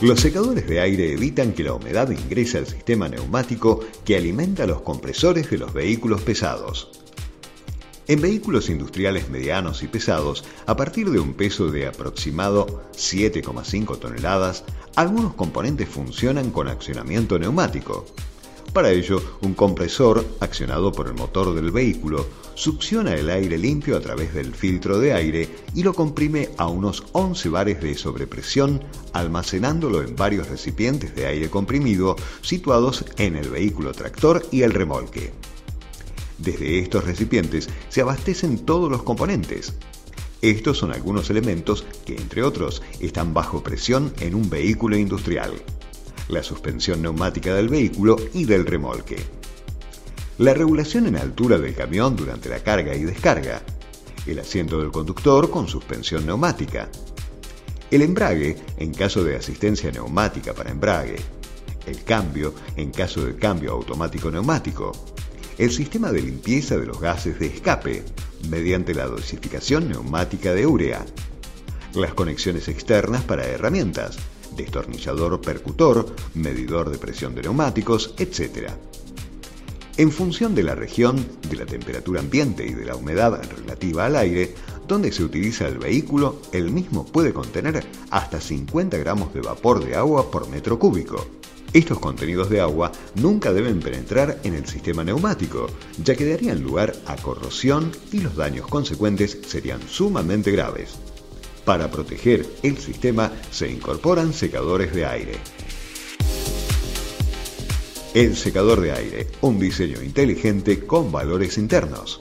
Los secadores de aire evitan que la humedad ingrese al sistema neumático que alimenta los compresores de los vehículos pesados. En vehículos industriales medianos y pesados, a partir de un peso de aproximado 7,5 toneladas, algunos componentes funcionan con accionamiento neumático. Para ello, un compresor, accionado por el motor del vehículo, succiona el aire limpio a través del filtro de aire y lo comprime a unos 11 bares de sobrepresión, almacenándolo en varios recipientes de aire comprimido situados en el vehículo tractor y el remolque. Desde estos recipientes se abastecen todos los componentes. Estos son algunos elementos que, entre otros, están bajo presión en un vehículo industrial la suspensión neumática del vehículo y del remolque. La regulación en altura del camión durante la carga y descarga. El asiento del conductor con suspensión neumática. El embrague en caso de asistencia neumática para embrague. El cambio en caso de cambio automático neumático. El sistema de limpieza de los gases de escape mediante la dosificación neumática de urea. Las conexiones externas para herramientas destornillador percutor, medidor de presión de neumáticos, etc. En función de la región, de la temperatura ambiente y de la humedad relativa al aire, donde se utiliza el vehículo, el mismo puede contener hasta 50 gramos de vapor de agua por metro cúbico. Estos contenidos de agua nunca deben penetrar en el sistema neumático, ya que darían lugar a corrosión y los daños consecuentes serían sumamente graves. Para proteger el sistema se incorporan secadores de aire. El secador de aire, un diseño inteligente con valores internos.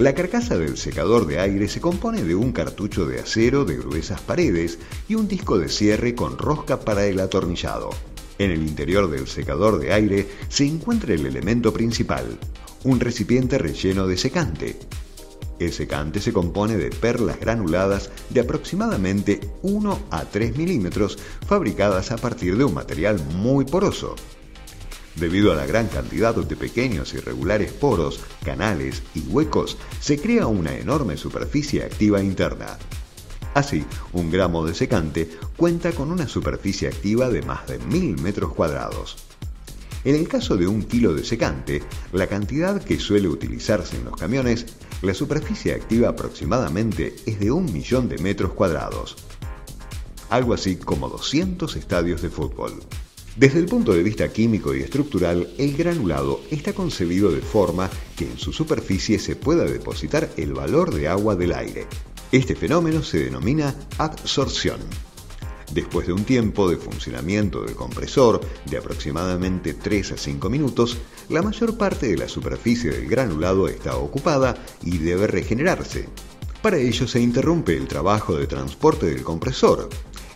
La carcasa del secador de aire se compone de un cartucho de acero de gruesas paredes y un disco de cierre con rosca para el atornillado. En el interior del secador de aire se encuentra el elemento principal, un recipiente relleno de secante, el secante se compone de perlas granuladas de aproximadamente 1 a 3 milímetros fabricadas a partir de un material muy poroso. Debido a la gran cantidad de pequeños y regulares poros, canales y huecos, se crea una enorme superficie activa interna. Así, un gramo de secante cuenta con una superficie activa de más de 1000 metros cuadrados. En el caso de un kilo de secante, la cantidad que suele utilizarse en los camiones, la superficie activa aproximadamente es de un millón de metros cuadrados. Algo así como 200 estadios de fútbol. Desde el punto de vista químico y estructural, el granulado está concebido de forma que en su superficie se pueda depositar el valor de agua del aire. Este fenómeno se denomina absorción. Después de un tiempo de funcionamiento del compresor de aproximadamente 3 a 5 minutos, la mayor parte de la superficie del granulado está ocupada y debe regenerarse. Para ello se interrumpe el trabajo de transporte del compresor.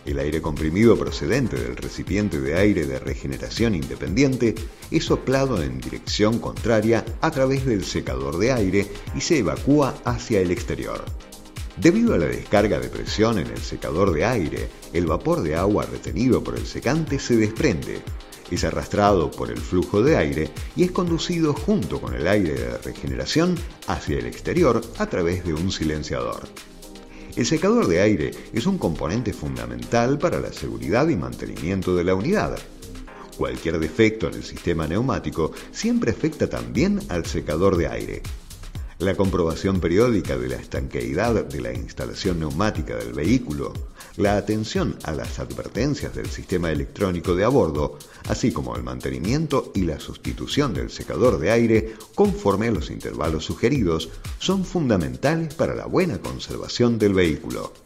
El aire comprimido procedente del recipiente de aire de regeneración independiente es soplado en dirección contraria a través del secador de aire y se evacúa hacia el exterior. Debido a la descarga de presión en el secador de aire, el vapor de agua retenido por el secante se desprende, es arrastrado por el flujo de aire y es conducido junto con el aire de regeneración hacia el exterior a través de un silenciador. El secador de aire es un componente fundamental para la seguridad y mantenimiento de la unidad. Cualquier defecto en el sistema neumático siempre afecta también al secador de aire. La comprobación periódica de la estanqueidad de la instalación neumática del vehículo, la atención a las advertencias del sistema electrónico de a bordo, así como el mantenimiento y la sustitución del secador de aire conforme a los intervalos sugeridos, son fundamentales para la buena conservación del vehículo.